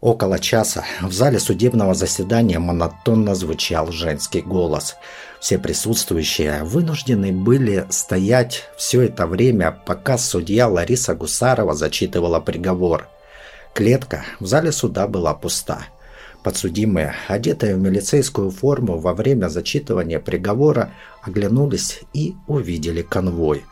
Около часа в зале судебного заседания монотонно звучал женский голос. Все присутствующие вынуждены были стоять все это время, пока судья Лариса Гусарова зачитывала приговор. Клетка в зале суда была пуста. Подсудимые, одетые в милицейскую форму во время зачитывания приговора, оглянулись и увидели конвой.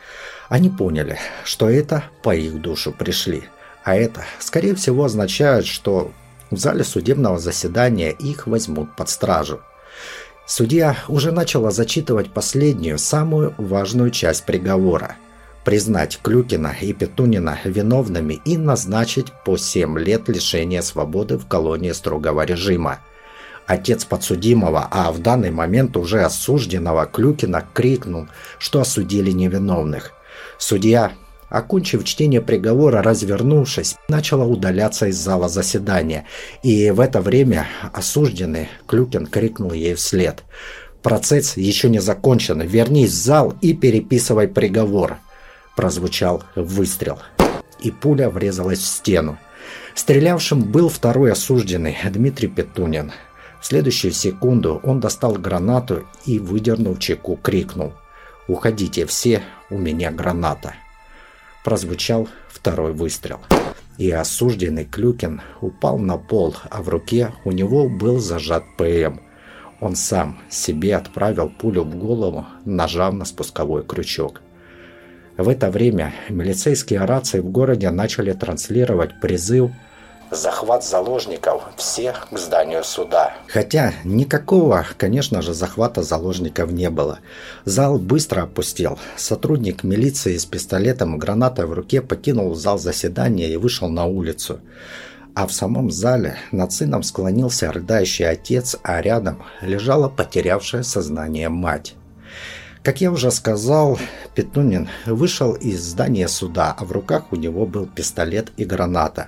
Они поняли, что это по их душу пришли – а это, скорее всего, означает, что в зале судебного заседания их возьмут под стражу. Судья уже начала зачитывать последнюю, самую важную часть приговора – признать Клюкина и Петунина виновными и назначить по 7 лет лишения свободы в колонии строгого режима. Отец подсудимого, а в данный момент уже осужденного Клюкина крикнул, что осудили невиновных. Судья Окончив чтение приговора, развернувшись, начала удаляться из зала заседания, и в это время осужденный Клюкин крикнул ей вслед. «Процесс еще не закончен, вернись в зал и переписывай приговор!» Прозвучал выстрел, и пуля врезалась в стену. Стрелявшим был второй осужденный, Дмитрий Петунин. В следующую секунду он достал гранату и, выдернув чеку, крикнул «Уходите все, у меня граната!» Прозвучал второй выстрел. И осужденный Клюкин упал на пол, а в руке у него был зажат ПМ. Он сам себе отправил пулю в голову, нажав на спусковой крючок. В это время милицейские рации в городе начали транслировать призыв захват заложников всех к зданию суда. Хотя никакого, конечно же, захвата заложников не было. Зал быстро опустел. Сотрудник милиции с пистолетом и гранатой в руке покинул зал заседания и вышел на улицу. А в самом зале над сыном склонился рыдающий отец, а рядом лежала потерявшая сознание мать. Как я уже сказал, Петунин вышел из здания суда, а в руках у него был пистолет и граната.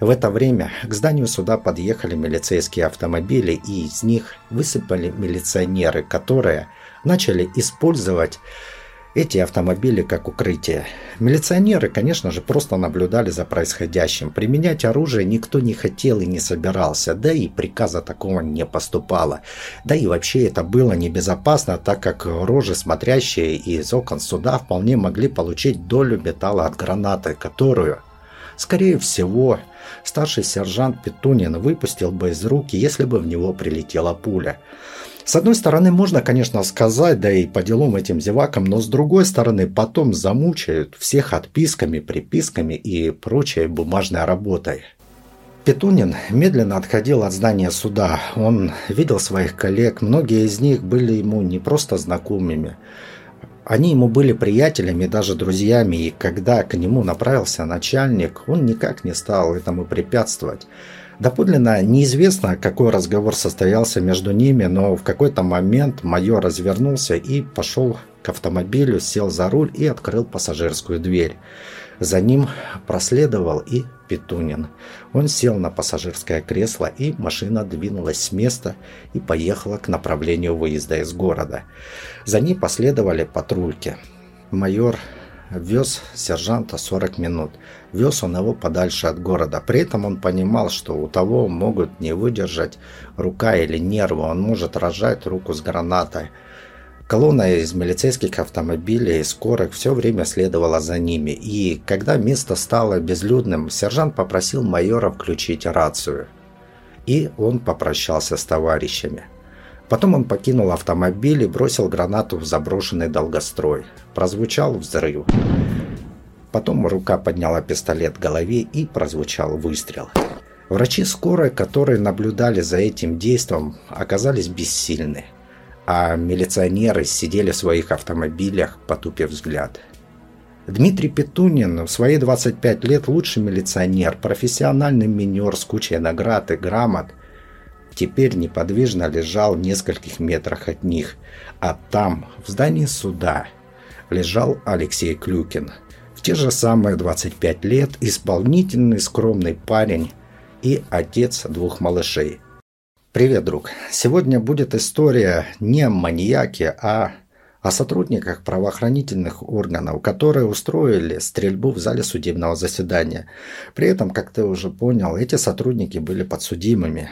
В это время к зданию суда подъехали милицейские автомобили, и из них высыпали милиционеры, которые начали использовать эти автомобили как укрытие. Милиционеры, конечно же, просто наблюдали за происходящим. Применять оружие никто не хотел и не собирался, да и приказа такого не поступало. Да и вообще это было небезопасно, так как рожи, смотрящие из окон суда, вполне могли получить долю металла от гранаты, которую, скорее всего, старший сержант Петунин выпустил бы из руки, если бы в него прилетела пуля. С одной стороны, можно, конечно, сказать, да и по делам этим зевакам, но с другой стороны, потом замучают всех отписками, приписками и прочей бумажной работой. Петунин медленно отходил от здания суда. Он видел своих коллег, многие из них были ему не просто знакомыми. Они ему были приятелями, даже друзьями, и когда к нему направился начальник, он никак не стал этому препятствовать. Доподлинно неизвестно, какой разговор состоялся между ними, но в какой-то момент майор развернулся и пошел к автомобилю, сел за руль и открыл пассажирскую дверь. За ним проследовал и Петунин. Он сел на пассажирское кресло, и машина двинулась с места и поехала к направлению выезда из города. За ней последовали патрульки. Майор вез сержанта 40 минут. Вез он его подальше от города. При этом он понимал, что у того могут не выдержать рука или нервы. Он может рожать руку с гранатой. Колонна из милицейских автомобилей и скорых все время следовала за ними. И когда место стало безлюдным, сержант попросил майора включить рацию. И он попрощался с товарищами. Потом он покинул автомобиль и бросил гранату в заброшенный долгострой. Прозвучал взрыв. Потом рука подняла пистолет к голове и прозвучал выстрел. Врачи скорой, которые наблюдали за этим действом, оказались бессильны. А милиционеры сидели в своих автомобилях, потупив взгляд. Дмитрий Петунин в свои 25 лет лучший милиционер, профессиональный минер с кучей наград и грамот – теперь неподвижно лежал в нескольких метрах от них, а там, в здании суда, лежал Алексей Клюкин. В те же самые 25 лет исполнительный скромный парень и отец двух малышей. Привет, друг. Сегодня будет история не о маньяке, а о сотрудниках правоохранительных органов, которые устроили стрельбу в зале судебного заседания. При этом, как ты уже понял, эти сотрудники были подсудимыми.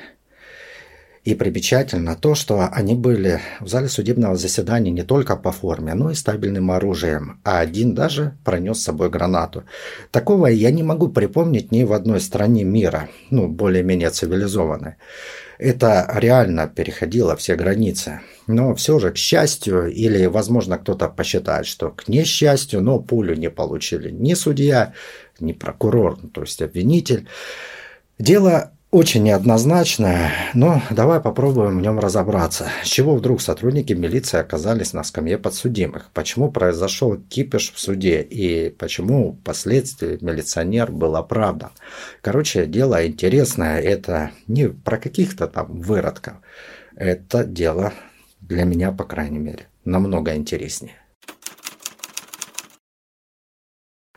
И примечательно то, что они были в зале судебного заседания не только по форме, но и стабильным оружием, а один даже пронес с собой гранату. Такого я не могу припомнить ни в одной стране мира, ну, более-менее цивилизованной. Это реально переходило все границы. Но все же, к счастью, или, возможно, кто-то посчитает, что к несчастью, но пулю не получили ни судья, ни прокурор, то есть обвинитель. Дело очень неоднозначное, но давай попробуем в нем разобраться. С чего вдруг сотрудники милиции оказались на скамье подсудимых? Почему произошел кипиш в суде? И почему впоследствии милиционер был оправдан? Короче, дело интересное. Это не про каких-то там выродков. Это дело для меня, по крайней мере, намного интереснее.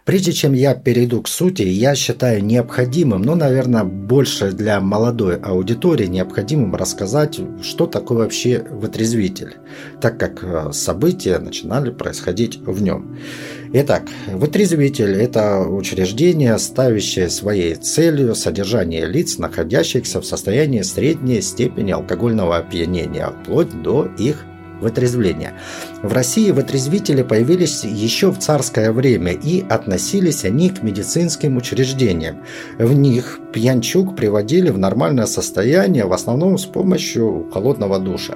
Прежде чем я перейду к сути, я считаю необходимым, ну, наверное, больше для молодой аудитории необходимым рассказать, что такое вообще вытрезвитель, так как э, события начинали происходить в нем. Итак, вытрезвитель – это учреждение, ставящее своей целью содержание лиц, находящихся в состоянии средней степени алкогольного опьянения, вплоть до их вытрезвления. В России вытрезвители появились еще в царское время и относились они к медицинским учреждениям. В них пьянчук приводили в нормальное состояние в основном с помощью холодного душа.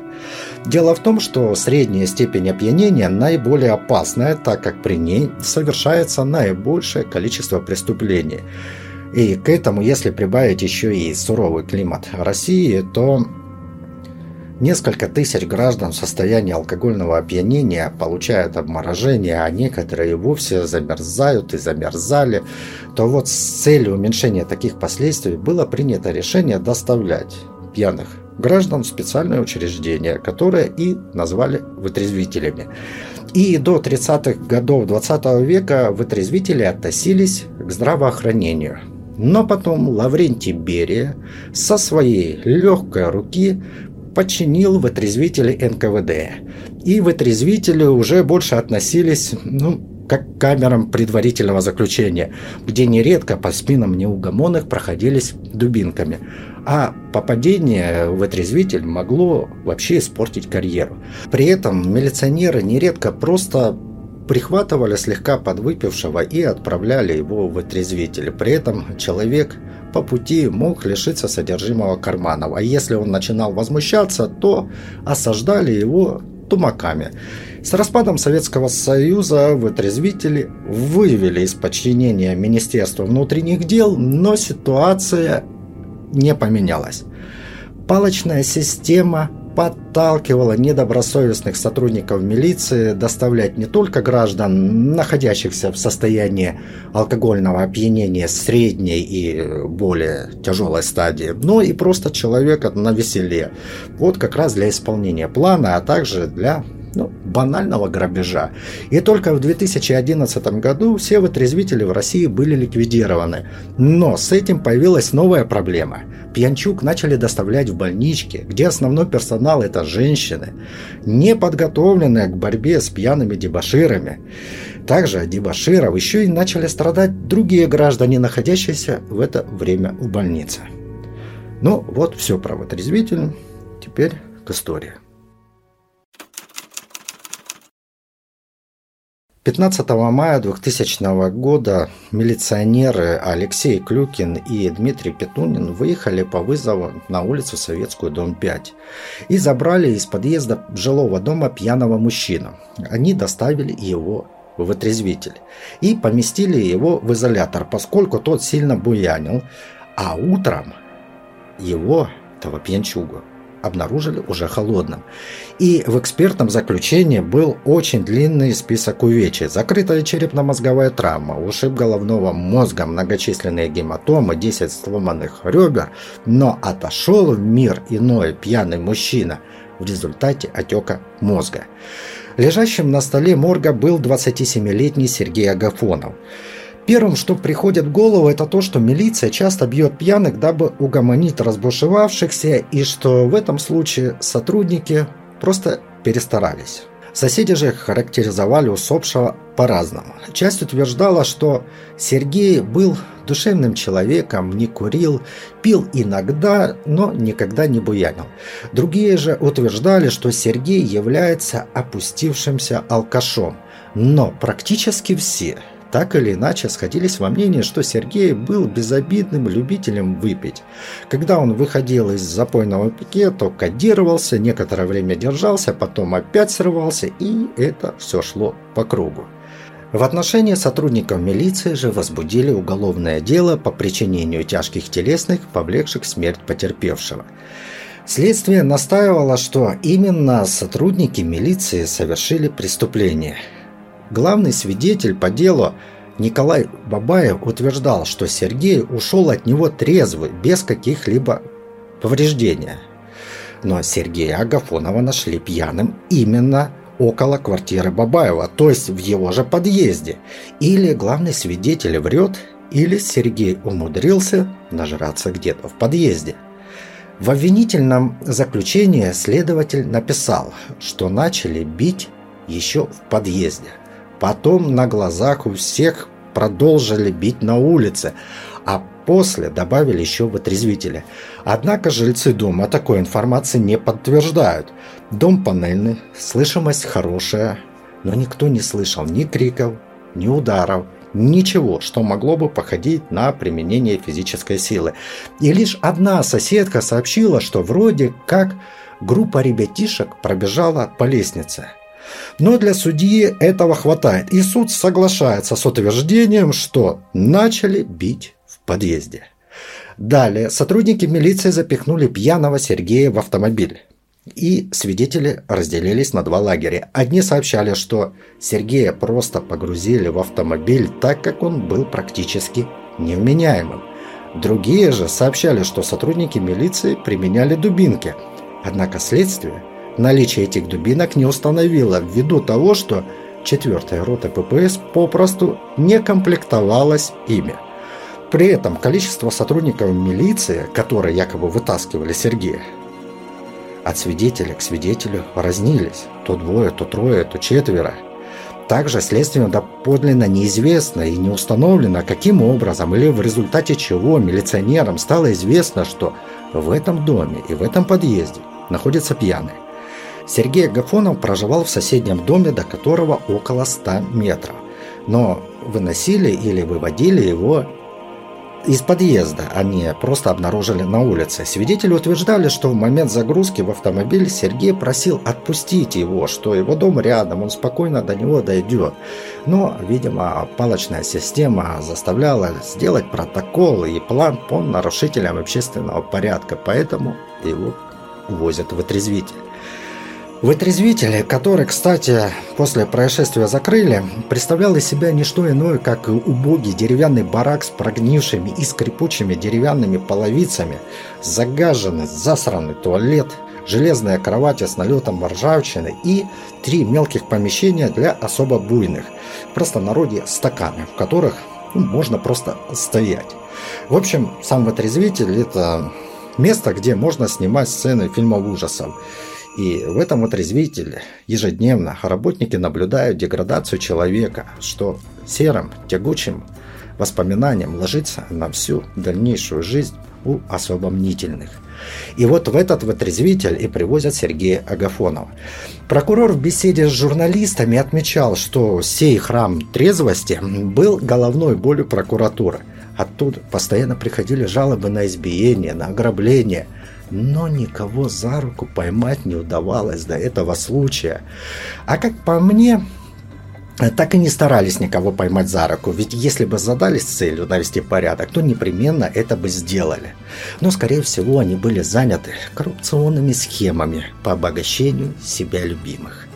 Дело в том, что средняя степень опьянения наиболее опасная, так как при ней совершается наибольшее количество преступлений. И к этому, если прибавить еще и суровый климат России, то Несколько тысяч граждан в состоянии алкогольного опьянения получают обморожение, а некоторые вовсе замерзают и замерзали, то вот с целью уменьшения таких последствий было принято решение доставлять пьяных граждан в специальное учреждение, которое и назвали вытрезвителями. И до 30-х годов 20 века вытрезвители относились к здравоохранению. Но потом Лаврентий Берия со своей легкой руки подчинил вытрезвители НКВД. И вытрезвители уже больше относились, ну, как к камерам предварительного заключения, где нередко по спинам неугомонных проходились дубинками. А попадение в отрезвитель могло вообще испортить карьеру. При этом милиционеры нередко просто прихватывали слегка подвыпившего и отправляли его в отрезвитель. При этом человек по пути мог лишиться содержимого карманов, а если он начинал возмущаться, то осаждали его тумаками. С распадом Советского Союза вытрезвители вывели из подчинения Министерства внутренних дел, но ситуация не поменялась. Палочная система подталкивала недобросовестных сотрудников милиции доставлять не только граждан, находящихся в состоянии алкогольного опьянения средней и более тяжелой стадии, но и просто человека на веселе. Вот как раз для исполнения плана, а также для ну, банального грабежа. И только в 2011 году все вытрезвители в России были ликвидированы. Но с этим появилась новая проблема. Пьянчук начали доставлять в больнички, где основной персонал это женщины, не подготовленные к борьбе с пьяными дебаширами. Также от дебаширов еще и начали страдать другие граждане, находящиеся в это время в больнице. Ну вот все про вытрезвитель. Теперь к истории. 15 мая 2000 года милиционеры Алексей Клюкин и Дмитрий Петунин выехали по вызову на улицу Советскую, дом 5, и забрали из подъезда жилого дома пьяного мужчину. Они доставили его в отрезвитель и поместили его в изолятор, поскольку тот сильно буянил, а утром его, этого пьянчугу, обнаружили уже холодным. И в экспертном заключении был очень длинный список увечий. Закрытая черепно-мозговая травма, ушиб головного мозга, многочисленные гематомы, 10 сломанных ребер, но отошел в мир иной пьяный мужчина в результате отека мозга. Лежащим на столе морга был 27-летний Сергей Агафонов. Первым, что приходит в голову, это то, что милиция часто бьет пьяных, дабы угомонить разбушевавшихся, и что в этом случае сотрудники просто перестарались. Соседи же характеризовали усопшего по-разному. Часть утверждала, что Сергей был душевным человеком, не курил, пил иногда, но никогда не буянил. Другие же утверждали, что Сергей является опустившимся алкашом. Но практически все – так или иначе сходились во мнении, что Сергей был безобидным любителем выпить. Когда он выходил из запойного пике, то кодировался, некоторое время держался, потом опять срывался, и это все шло по кругу. В отношении сотрудников милиции же возбудили уголовное дело по причинению тяжких телесных, повлекших смерть потерпевшего. Следствие настаивало, что именно сотрудники милиции совершили преступление – Главный свидетель по делу Николай Бабаев утверждал, что Сергей ушел от него трезвый, без каких-либо повреждений. Но Сергея Агафонова нашли пьяным именно около квартиры Бабаева, то есть в его же подъезде. Или главный свидетель врет, или Сергей умудрился нажраться где-то в подъезде. В обвинительном заключении следователь написал, что начали бить еще в подъезде. Потом на глазах у всех продолжили бить на улице, а после добавили еще вытрезвители. Однако жильцы дома такой информации не подтверждают. Дом панельный, слышимость хорошая, но никто не слышал ни криков, ни ударов, ничего, что могло бы походить на применение физической силы. И лишь одна соседка сообщила, что вроде как группа ребятишек пробежала по лестнице – но для судьи этого хватает, и суд соглашается с утверждением, что начали бить в подъезде. Далее сотрудники милиции запихнули пьяного Сергея в автомобиль. И свидетели разделились на два лагеря. Одни сообщали, что Сергея просто погрузили в автомобиль, так как он был практически невменяемым. Другие же сообщали, что сотрудники милиции применяли дубинки. Однако следствие Наличие этих дубинок не установило ввиду того, что 4 рота ППС попросту не комплектовалась ими. При этом количество сотрудников милиции, которые якобы вытаскивали Сергея, от свидетеля к свидетелю разнились. То двое, то трое, то четверо. Также следствию доподлинно неизвестно и не установлено, каким образом или в результате чего милиционерам стало известно, что в этом доме и в этом подъезде находятся пьяные. Сергей Агафонов проживал в соседнем доме, до которого около 100 метров. Но выносили или выводили его из подъезда, они просто обнаружили на улице. Свидетели утверждали, что в момент загрузки в автомобиль Сергей просил отпустить его, что его дом рядом, он спокойно до него дойдет. Но, видимо, палочная система заставляла сделать протокол и план по нарушителям общественного порядка, поэтому его увозят в отрезвитель. Вытрезвитель, который, кстати, после происшествия закрыли, представлял из себя не что иное, как убогий деревянный барак с прогнившими и скрипучими деревянными половицами, загаженный, засранный туалет, железная кровать с налетом ржавчины и три мелких помещения для особо буйных, в простонародье стаканы, в которых ну, можно просто стоять. В общем, сам вытрезвитель – это место, где можно снимать сцены фильмов ужасов. И в этом отрезвителе ежедневно работники наблюдают деградацию человека, что серым, тягучим воспоминанием ложится на всю дальнейшую жизнь у особо мнительных. И вот в этот вытрезвитель и привозят Сергея Агафонова. Прокурор в беседе с журналистами отмечал, что сей храм трезвости был головной болью прокуратуры. Оттуда постоянно приходили жалобы на избиение, на ограбление – но никого за руку поймать не удавалось до этого случая. А как по мне, так и не старались никого поймать за руку, ведь если бы задались целью навести порядок, то непременно это бы сделали. Но, скорее всего, они были заняты коррупционными схемами по обогащению себя любимых.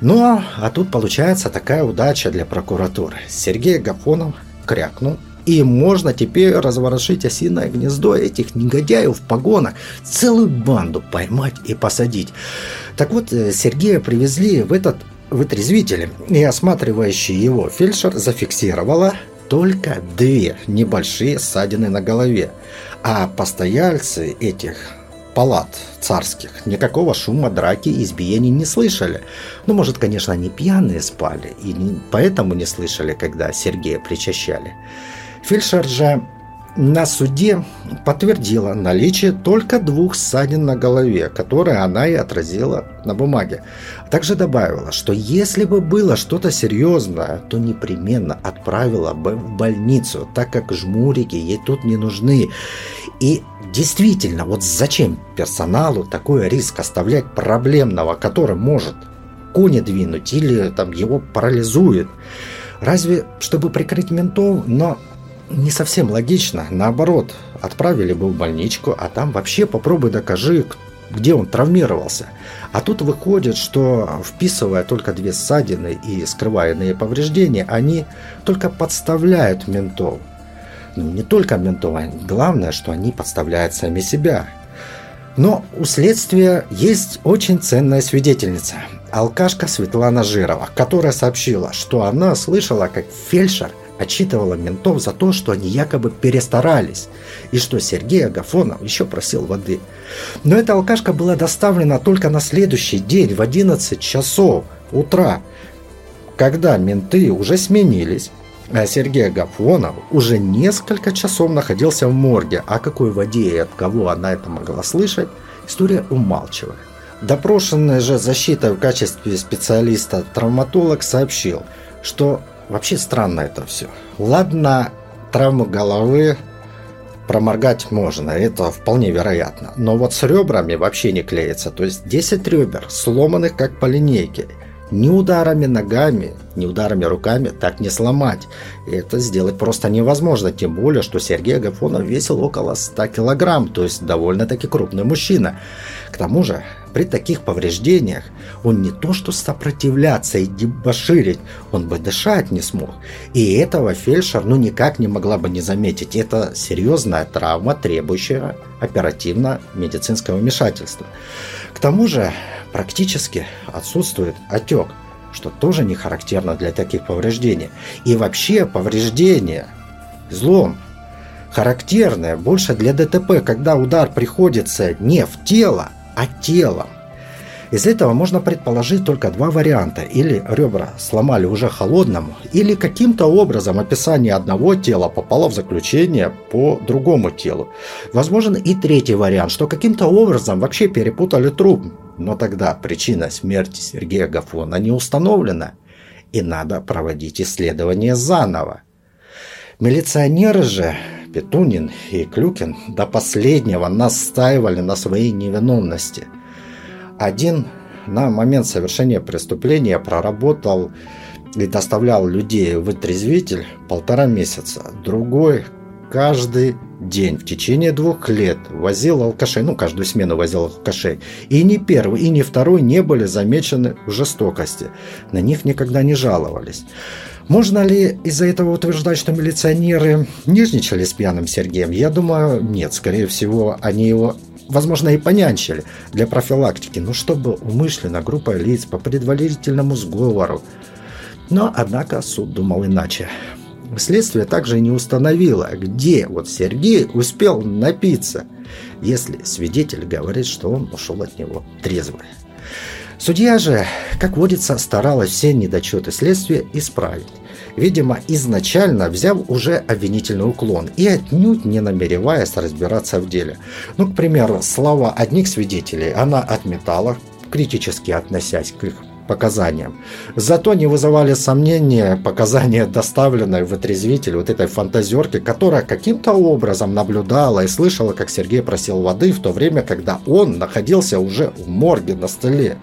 Ну, а тут получается такая удача для прокуратуры. Сергей Гафонов крякнул и можно теперь разворошить осиное гнездо этих негодяев в погонах, целую банду поймать и посадить. Так вот, э, Сергея привезли в этот вытрезвитель, и осматривающий его фельдшер зафиксировала только две небольшие ссадины на голове, а постояльцы этих палат царских. Никакого шума, драки и избиений не слышали. Ну, может, конечно, они пьяные спали, и поэтому не слышали, когда Сергея причащали. Фельдшер же на суде подтвердила наличие только двух ссадин на голове, которые она и отразила на бумаге. Также добавила, что если бы было что-то серьезное, то непременно отправила бы в больницу, так как жмурики ей тут не нужны. И действительно, вот зачем персоналу такой риск оставлять проблемного, который может кони двинуть или там его парализует? Разве чтобы прикрыть ментов, но не совсем логично. Наоборот, отправили бы в больничку, а там вообще попробуй докажи, где он травмировался. А тут выходит, что вписывая только две ссадины и скрывая повреждения, они только подставляют ментов. Ну, не только ментов, а главное, что они подставляют сами себя. Но у следствия есть очень ценная свидетельница. Алкашка Светлана Жирова, которая сообщила, что она слышала, как фельдшер – отчитывала ментов за то, что они якобы перестарались, и что Сергей Агафонов еще просил воды. Но эта алкашка была доставлена только на следующий день в 11 часов утра, когда менты уже сменились, а Сергей Агафонов уже несколько часов находился в морге. О какой воде и от кого она это могла слышать, история умалчивает. Допрошенный же защитой в качестве специалиста травматолог сообщил, что Вообще странно это все. Ладно, травму головы проморгать можно, это вполне вероятно. Но вот с ребрами вообще не клеится. То есть 10 ребер, сломанных как по линейке. Ни ударами ногами, ни ударами руками так не сломать. И это сделать просто невозможно. Тем более, что Сергей Агафонов весил около 100 килограмм. То есть довольно-таки крупный мужчина. К тому же при таких повреждениях он не то что сопротивляться и дебоширить, он бы дышать не смог. И этого фельдшер ну никак не могла бы не заметить. Это серьезная травма, требующая оперативно медицинского вмешательства. К тому же практически отсутствует отек, что тоже не характерно для таких повреждений. И вообще повреждения, злом, характерное больше для ДТП, когда удар приходится не в тело, а телом. Из этого можно предположить только два варианта. Или ребра сломали уже холодному, или каким-то образом описание одного тела попало в заключение по другому телу. Возможен и третий вариант, что каким-то образом вообще перепутали труп. Но тогда причина смерти Сергея Гафона не установлена, и надо проводить исследование заново. Милиционеры же Петунин и Клюкин до последнего настаивали на своей невиновности. Один на момент совершения преступления проработал и доставлял людей в отрезвитель полтора месяца. Другой каждый день в течение двух лет возил алкашей, ну, каждую смену возил алкашей. И ни первый, и ни второй не были замечены в жестокости. На них никогда не жаловались. Можно ли из-за этого утверждать, что милиционеры нежничали с пьяным Сергеем? Я думаю, нет. Скорее всего, они его, возможно, и понянчили для профилактики, но чтобы умышленно группа лиц по предварительному сговору. Но, однако, суд думал иначе. Следствие также не установило, где вот Сергей успел напиться, если свидетель говорит, что он ушел от него трезвый. Судья же, как водится, старалась все недочеты следствия исправить. Видимо, изначально взяв уже обвинительный уклон и отнюдь не намереваясь разбираться в деле. Ну, к примеру, слова одних свидетелей она отметала, критически относясь к их показаниям. Зато не вызывали сомнения показания, доставленные в отрезвитель вот этой фантазерки, которая каким-то образом наблюдала и слышала, как Сергей просил воды в то время, когда он находился уже в морге на столе.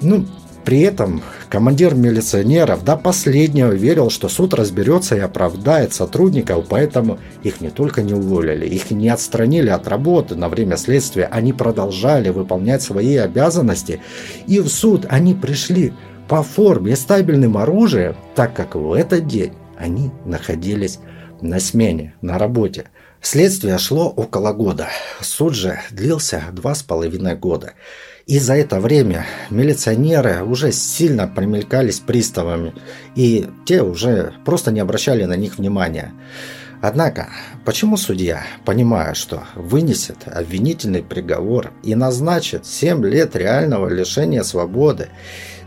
Ну, при этом командир милиционеров до последнего верил, что суд разберется и оправдает сотрудников, поэтому их не только не уволили, их не отстранили от работы на время следствия, они продолжали выполнять свои обязанности, и в суд они пришли по форме стабильным оружием, так как в этот день они находились на смене, на работе. Следствие шло около года, суд же длился два с половиной года. И за это время милиционеры уже сильно примелькались приставами, и те уже просто не обращали на них внимания. Однако, почему судья, понимая, что вынесет обвинительный приговор и назначит 7 лет реального лишения свободы,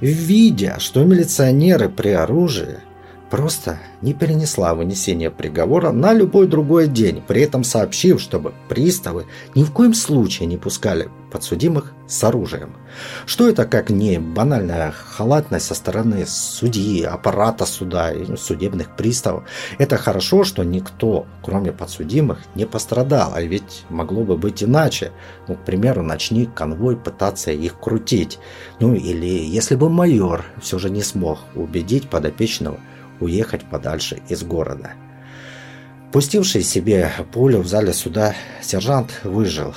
видя, что милиционеры при оружии, просто не перенесла вынесение приговора на любой другой день, при этом сообщив, чтобы приставы ни в коем случае не пускали подсудимых с оружием. Что это как не банальная халатность со стороны судьи, аппарата суда и судебных приставов? Это хорошо, что никто, кроме подсудимых, не пострадал, а ведь могло бы быть иначе. Ну, к примеру, начни конвой пытаться их крутить. Ну или если бы майор все же не смог убедить подопечного уехать подальше из города. Пустивший себе пулю в зале суда, сержант выжил.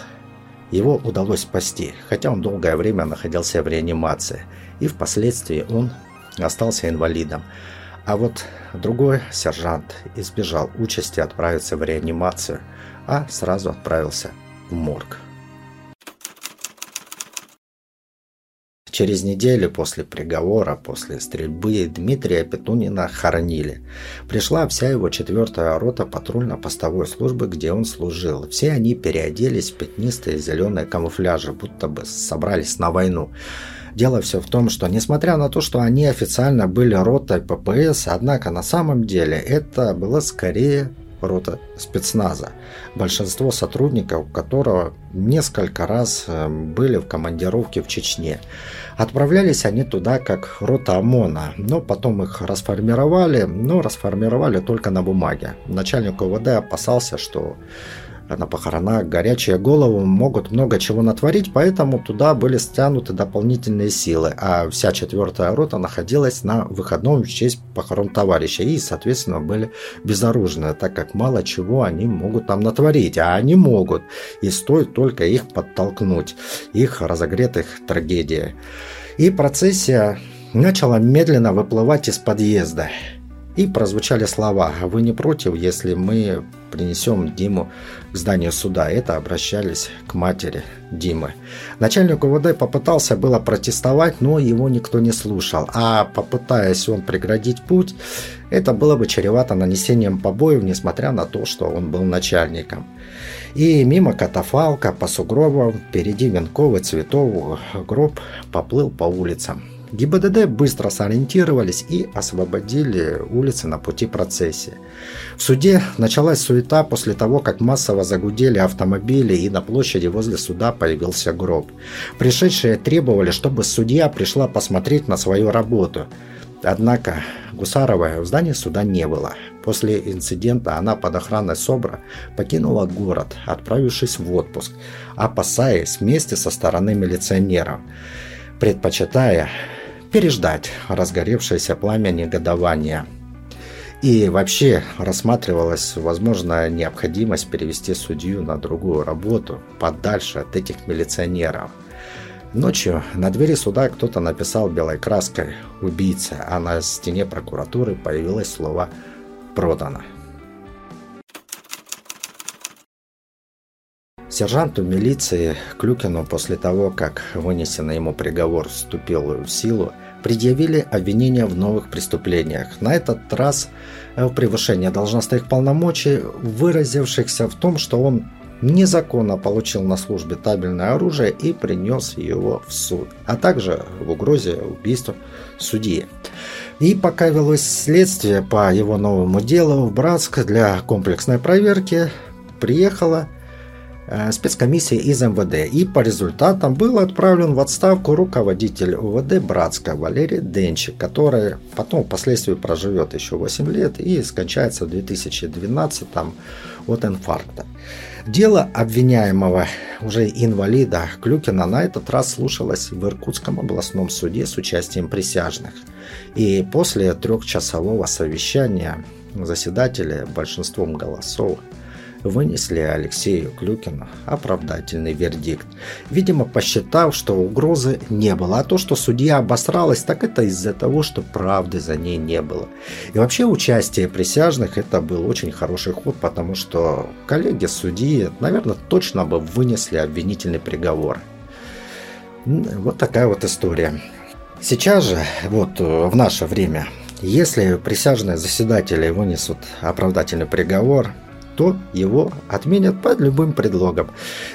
Его удалось спасти, хотя он долгое время находился в реанимации, и впоследствии он остался инвалидом. А вот другой сержант избежал участи отправиться в реанимацию, а сразу отправился в морг. Через неделю после приговора, после стрельбы, Дмитрия Петунина хоронили. Пришла вся его четвертая рота патрульно-постовой службы, где он служил. Все они переоделись в пятнистые зеленые камуфляжи, будто бы собрались на войну. Дело все в том, что несмотря на то, что они официально были ротой ППС, однако на самом деле это было скорее рота спецназа, большинство сотрудников которого несколько раз э, были в командировке в Чечне. Отправлялись они туда как рота ОМОНа, но потом их расформировали, но расформировали только на бумаге. Начальник ОВД опасался, что на похоронах горячие головы могут много чего натворить, поэтому туда были стянуты дополнительные силы, а вся четвертая рота находилась на выходном в честь похорон товарища и, соответственно, были безоружны, так как мало чего они могут там натворить, а они могут, и стоит только их подтолкнуть, их разогретых трагедией. И процессия начала медленно выплывать из подъезда. И прозвучали слова «Вы не против, если мы принесем Диму к зданию суда?» Это обращались к матери Димы. Начальник УВД попытался было протестовать, но его никто не слушал. А попытаясь он преградить путь, это было бы чревато нанесением побоев, несмотря на то, что он был начальником. И мимо катафалка по сугробам, впереди венковый цветов гроб поплыл по улицам. ГИБДД быстро сориентировались и освободили улицы на пути процессии. В суде началась суета после того, как массово загудели автомобили и на площади возле суда появился гроб. Пришедшие требовали, чтобы судья пришла посмотреть на свою работу. Однако Гусарова в здании суда не было. После инцидента она под охраной СОБРа покинула город, отправившись в отпуск, опасаясь вместе со стороны милиционеров, предпочитая переждать разгоревшееся пламя негодования. И вообще рассматривалась возможная необходимость перевести судью на другую работу, подальше от этих милиционеров. Ночью на двери суда кто-то написал белой краской «Убийца», а на стене прокуратуры появилось слово «Продано». Сержанту милиции Клюкину после того, как вынесенный ему приговор вступил в силу, предъявили обвинения в новых преступлениях. На этот раз в превышении должностных полномочий, выразившихся в том, что он незаконно получил на службе табельное оружие и принес его в суд, а также в угрозе убийства судьи. И пока велось следствие по его новому делу в Братск для комплексной проверки, приехала Э, спецкомиссии из МВД, и по результатам был отправлен в отставку руководитель УВД Братска Валерий Денчик, который потом впоследствии проживет еще 8 лет и скончается в 2012 от инфаркта. Дело обвиняемого, уже инвалида Клюкина, на этот раз слушалось в Иркутском областном суде с участием присяжных. И после трехчасового совещания заседатели большинством голосов вынесли Алексею Клюкину оправдательный вердикт. Видимо, посчитав, что угрозы не было, а то, что судья обосралась, так это из-за того, что правды за ней не было. И вообще участие присяжных это был очень хороший ход, потому что коллеги судьи, наверное, точно бы вынесли обвинительный приговор. Вот такая вот история. Сейчас же, вот в наше время, если присяжные заседатели вынесут оправдательный приговор, то его отменят под любым предлогом.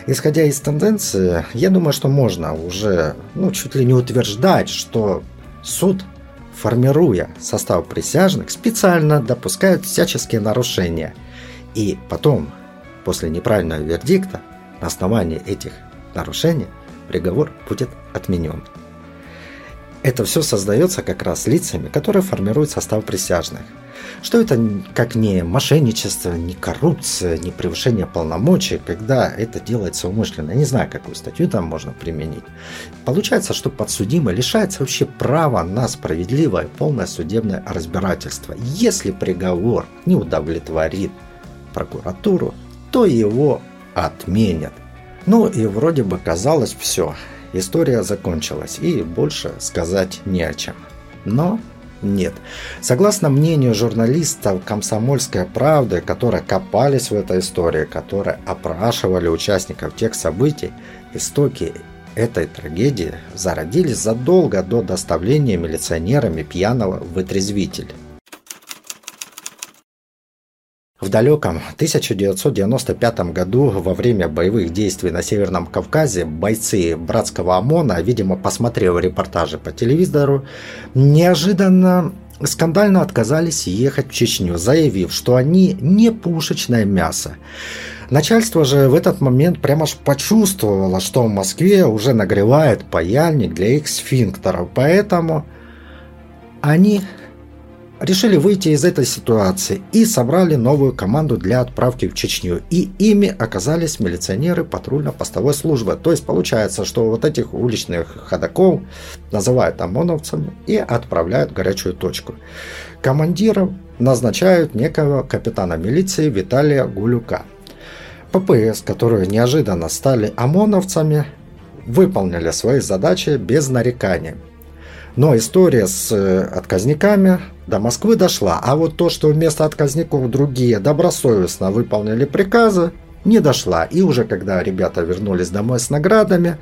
Исходя из тенденции, я думаю, что можно уже ну, чуть ли не утверждать, что суд, формируя состав присяжных, специально допускает всяческие нарушения. И потом, после неправильного вердикта, на основании этих нарушений приговор будет отменен. Это все создается как раз лицами, которые формируют состав присяжных. Что это как не мошенничество, не коррупция, не превышение полномочий, когда это делается умышленно. Я не знаю, какую статью там можно применить. Получается, что подсудимый лишается вообще права на справедливое полное судебное разбирательство. Если приговор не удовлетворит прокуратуру, то его отменят. Ну и вроде бы казалось все. История закончилась, и больше сказать не о чем. Но нет. Согласно мнению журналистов «Комсомольской правды», которые копались в этой истории, которые опрашивали участников тех событий, истоки этой трагедии зародились задолго до доставления милиционерами пьяного в вытрезвитель. В далеком 1995 году во время боевых действий на Северном Кавказе бойцы братского ОМОНа, видимо, посмотрев репортажи по телевизору, неожиданно скандально отказались ехать в Чечню, заявив, что они не пушечное мясо. Начальство же в этот момент прямо аж почувствовало, что в Москве уже нагревает паяльник для их сфинктеров, поэтому они решили выйти из этой ситуации и собрали новую команду для отправки в Чечню. И ими оказались милиционеры патрульно-постовой службы. То есть получается, что вот этих уличных ходаков называют ОМОНовцами и отправляют в горячую точку. Командиром назначают некого капитана милиции Виталия Гулюка. ППС, которые неожиданно стали ОМОНовцами, выполнили свои задачи без нареканий. Но история с э, отказниками до Москвы дошла, а вот то, что вместо отказников другие добросовестно выполнили приказы, не дошла. И уже когда ребята вернулись домой с наградами,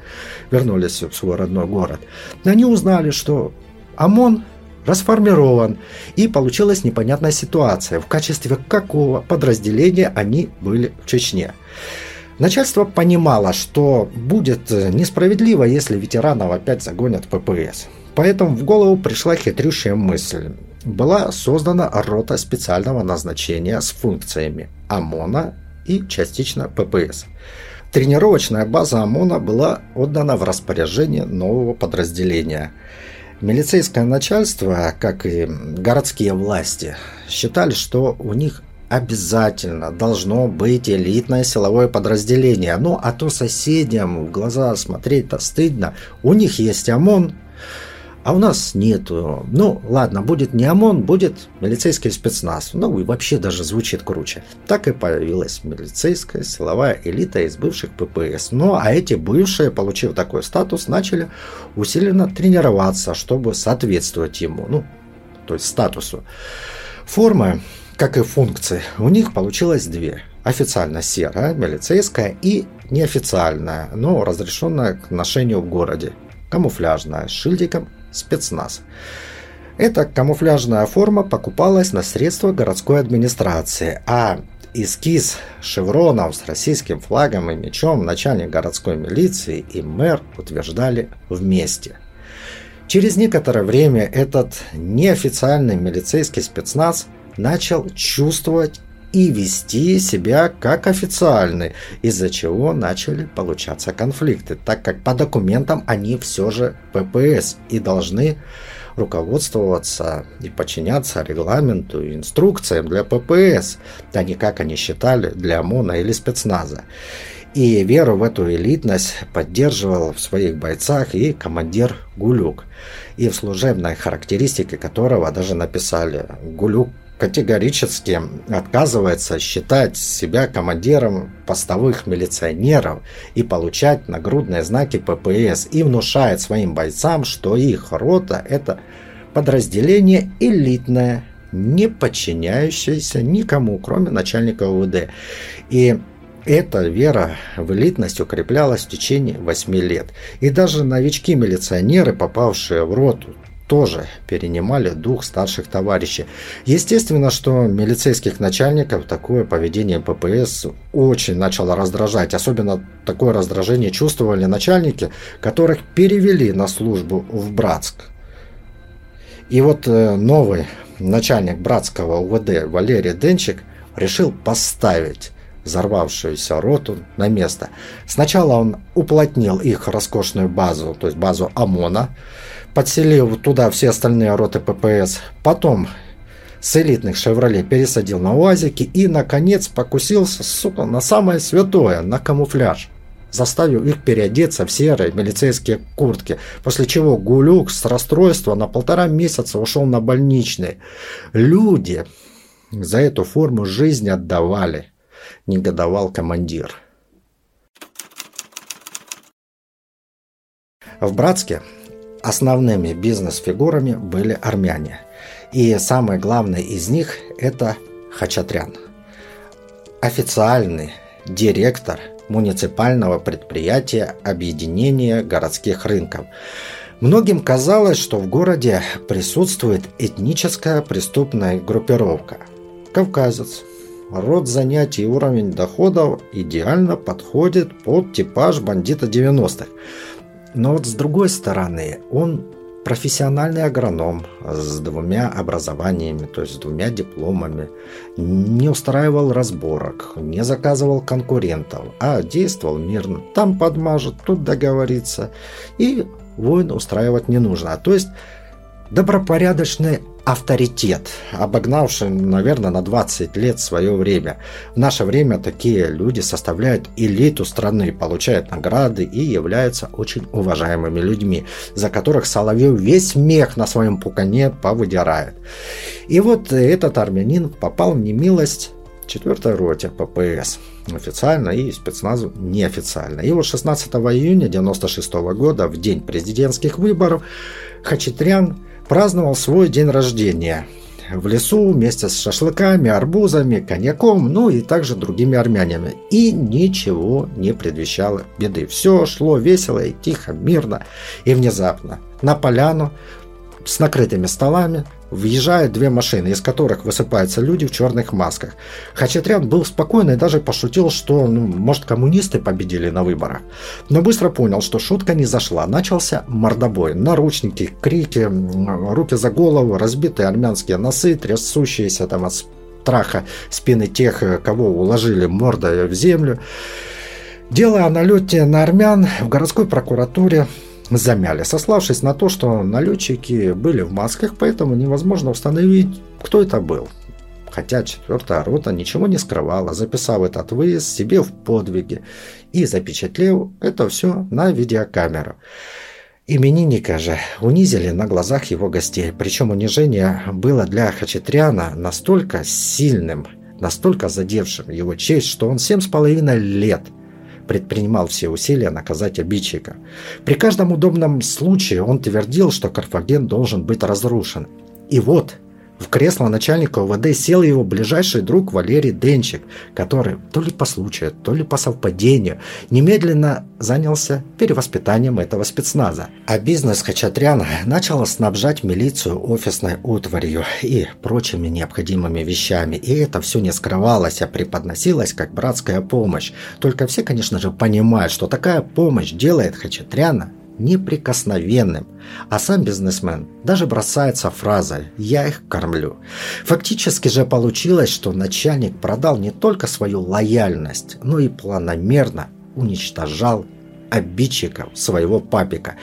вернулись в свой родной город, они узнали, что ОМОН расформирован, и получилась непонятная ситуация, в качестве какого подразделения они были в Чечне. Начальство понимало, что будет несправедливо, если ветеранов опять загонят в ППС. Поэтому в голову пришла хитрющая мысль была создана рота специального назначения с функциями ОМОНа и частично ППС. Тренировочная база ОМОНа была отдана в распоряжение нового подразделения. Милицейское начальство, как и городские власти, считали, что у них обязательно должно быть элитное силовое подразделение. Ну, а то соседям в глаза смотреть-то стыдно. У них есть ОМОН, а у нас нету. Ну, ладно, будет не ОМОН, будет милицейский спецназ. Ну, и вообще даже звучит круче. Так и появилась милицейская силовая элита из бывших ППС. Ну, а эти бывшие, получив такой статус, начали усиленно тренироваться, чтобы соответствовать ему. Ну, то есть статусу. Форма, как и функции, у них получилось две. Официально серая, милицейская и неофициальная, но разрешенная к ношению в городе. Камуфляжная, с шильдиком спецназ. Эта камуфляжная форма покупалась на средства городской администрации, а эскиз шевронов с российским флагом и мечом начальник городской милиции и мэр утверждали вместе. Через некоторое время этот неофициальный милицейский спецназ начал чувствовать и вести себя как официальный, из-за чего начали получаться конфликты, так как по документам они все же ППС и должны руководствоваться и подчиняться регламенту и инструкциям для ППС, а не как они считали для ОМОНа или спецназа. И веру в эту элитность поддерживал в своих бойцах и командир Гулюк, и в служебной характеристике которого даже написали «Гулюк категорически отказывается считать себя командиром постовых милиционеров и получать нагрудные знаки ППС и внушает своим бойцам, что их рота – это подразделение элитное, не подчиняющееся никому, кроме начальника УВД. И эта вера в элитность укреплялась в течение 8 лет. И даже новички-милиционеры, попавшие в роту тоже перенимали дух старших товарищей. Естественно, что милицейских начальников такое поведение ППС очень начало раздражать. Особенно такое раздражение чувствовали начальники, которых перевели на службу в Братск. И вот э, новый начальник братского УВД Валерий Денчик решил поставить взорвавшуюся роту на место. Сначала он уплотнил их роскошную базу, то есть базу ОМОНа, подселил туда все остальные роты ППС. Потом с элитных «Шевроле» пересадил на УАЗики и, наконец, покусился, сука, на самое святое, на камуфляж. Заставил их переодеться в серые милицейские куртки, после чего Гулюк с расстройства на полтора месяца ушел на больничный. Люди за эту форму жизни отдавали негодовал командир. В Братске основными бизнес-фигурами были армяне. И самый главный из них – это Хачатрян. Официальный директор муниципального предприятия объединения городских рынков. Многим казалось, что в городе присутствует этническая преступная группировка. Кавказец, род занятий и уровень доходов идеально подходит под типаж бандита 90-х. Но вот с другой стороны, он профессиональный агроном с двумя образованиями, то есть с двумя дипломами, не устраивал разборок, не заказывал конкурентов, а действовал мирно. Там подмажет, тут договорится. И войн устраивать не нужно. То есть добропорядочный авторитет, обогнавший, наверное, на 20 лет свое время. В наше время такие люди составляют элиту страны, получают награды и являются очень уважаемыми людьми, за которых Соловьев весь мех на своем пукане повыдирает. И вот этот армянин попал в немилость 4 роте ППС официально и спецназу неофициально. И вот 16 июня 1996 года, в день президентских выборов, Хачатрян праздновал свой день рождения в лесу вместе с шашлыками, арбузами, коньяком, ну и также другими армянами. И ничего не предвещало беды. Все шло весело и тихо, мирно. И внезапно на поляну с накрытыми столами въезжают две машины, из которых высыпаются люди в черных масках. Хачатрян был спокойный и даже пошутил, что, ну, может, коммунисты победили на выборах. Но быстро понял, что шутка не зашла. Начался мордобой. Наручники, крики, руки за голову, разбитые армянские носы, трясущиеся там от страха спины тех, кого уложили мордой в землю. Дело о налете на армян в городской прокуратуре замяли, сославшись на то, что налетчики были в масках, поэтому невозможно установить, кто это был. Хотя четвертая рота ничего не скрывала, записав этот выезд себе в подвиге и запечатлев это все на видеокамеру. Именинника же унизили на глазах его гостей, причем унижение было для Хачатряна настолько сильным, настолько задевшим его честь, что он семь с половиной лет – предпринимал все усилия наказать обидчика. При каждом удобном случае он твердил, что Карфаген должен быть разрушен. И вот в кресло начальника УВД сел его ближайший друг Валерий Денчик, который то ли по случаю, то ли по совпадению немедленно занялся перевоспитанием этого спецназа. А бизнес Хачатряна начал снабжать милицию офисной утварью и прочими необходимыми вещами. И это все не скрывалось, а преподносилось как братская помощь. Только все, конечно же, понимают, что такая помощь делает Хачатряна неприкосновенным, а сам бизнесмен даже бросается фразой «я их кормлю». Фактически же получилось, что начальник продал не только свою лояльность, но и планомерно уничтожал обидчиков своего папика.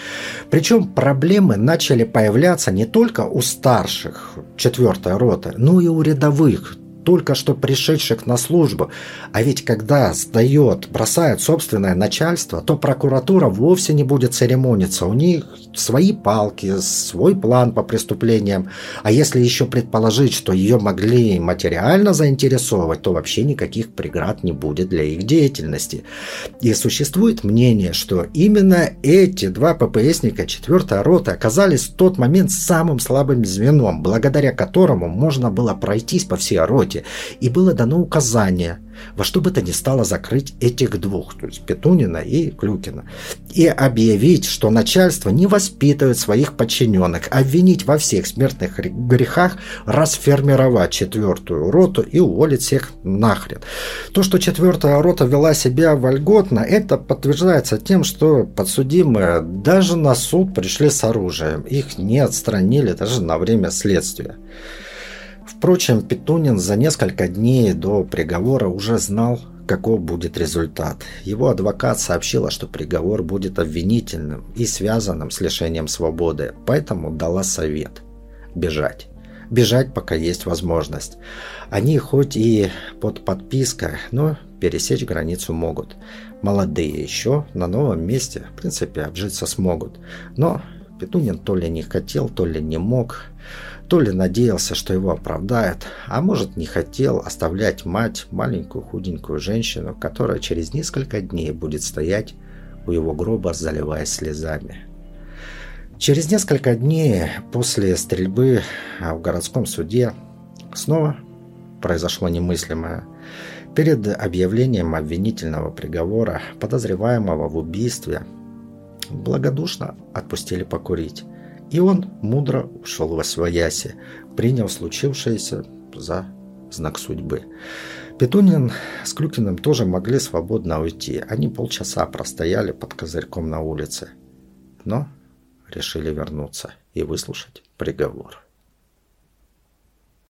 Причем проблемы начали появляться не только у старших четвертой роты, но и у рядовых, только что пришедших на службу. А ведь когда сдает, бросает собственное начальство, то прокуратура вовсе не будет церемониться. У них свои палки, свой план по преступлениям. А если еще предположить, что ее могли материально заинтересовать, то вообще никаких преград не будет для их деятельности. И существует мнение, что именно эти два ППСника 4 роты оказались в тот момент самым слабым звеном, благодаря которому можно было пройтись по всей роте, и было дано указание – во что бы то ни стало закрыть этих двух, то есть Петунина и Клюкина, и объявить, что начальство не воспитывает своих подчиненных, обвинить во всех смертных грехах, расформировать четвертую роту и уволить всех нахрен. То, что четвертая рота вела себя вольготно, это подтверждается тем, что подсудимые даже на суд пришли с оружием. Их не отстранили даже на время следствия. Впрочем, Петунин за несколько дней до приговора уже знал, каков будет результат. Его адвокат сообщила, что приговор будет обвинительным и связанным с лишением свободы, поэтому дала совет – бежать. Бежать, пока есть возможность. Они хоть и под подпиской, но пересечь границу могут. Молодые еще на новом месте, в принципе, обжиться смогут. Но Петунин то ли не хотел, то ли не мог. То ли надеялся, что его оправдают, а может не хотел оставлять мать, маленькую худенькую женщину, которая через несколько дней будет стоять у его гроба, заливаясь слезами. Через несколько дней после стрельбы в городском суде снова произошло немыслимое. Перед объявлением обвинительного приговора подозреваемого в убийстве благодушно отпустили покурить. И он мудро ушел во свояси, приняв случившееся за знак судьбы. Петунин с Клюкиным тоже могли свободно уйти. Они полчаса простояли под козырьком на улице. Но решили вернуться и выслушать приговор.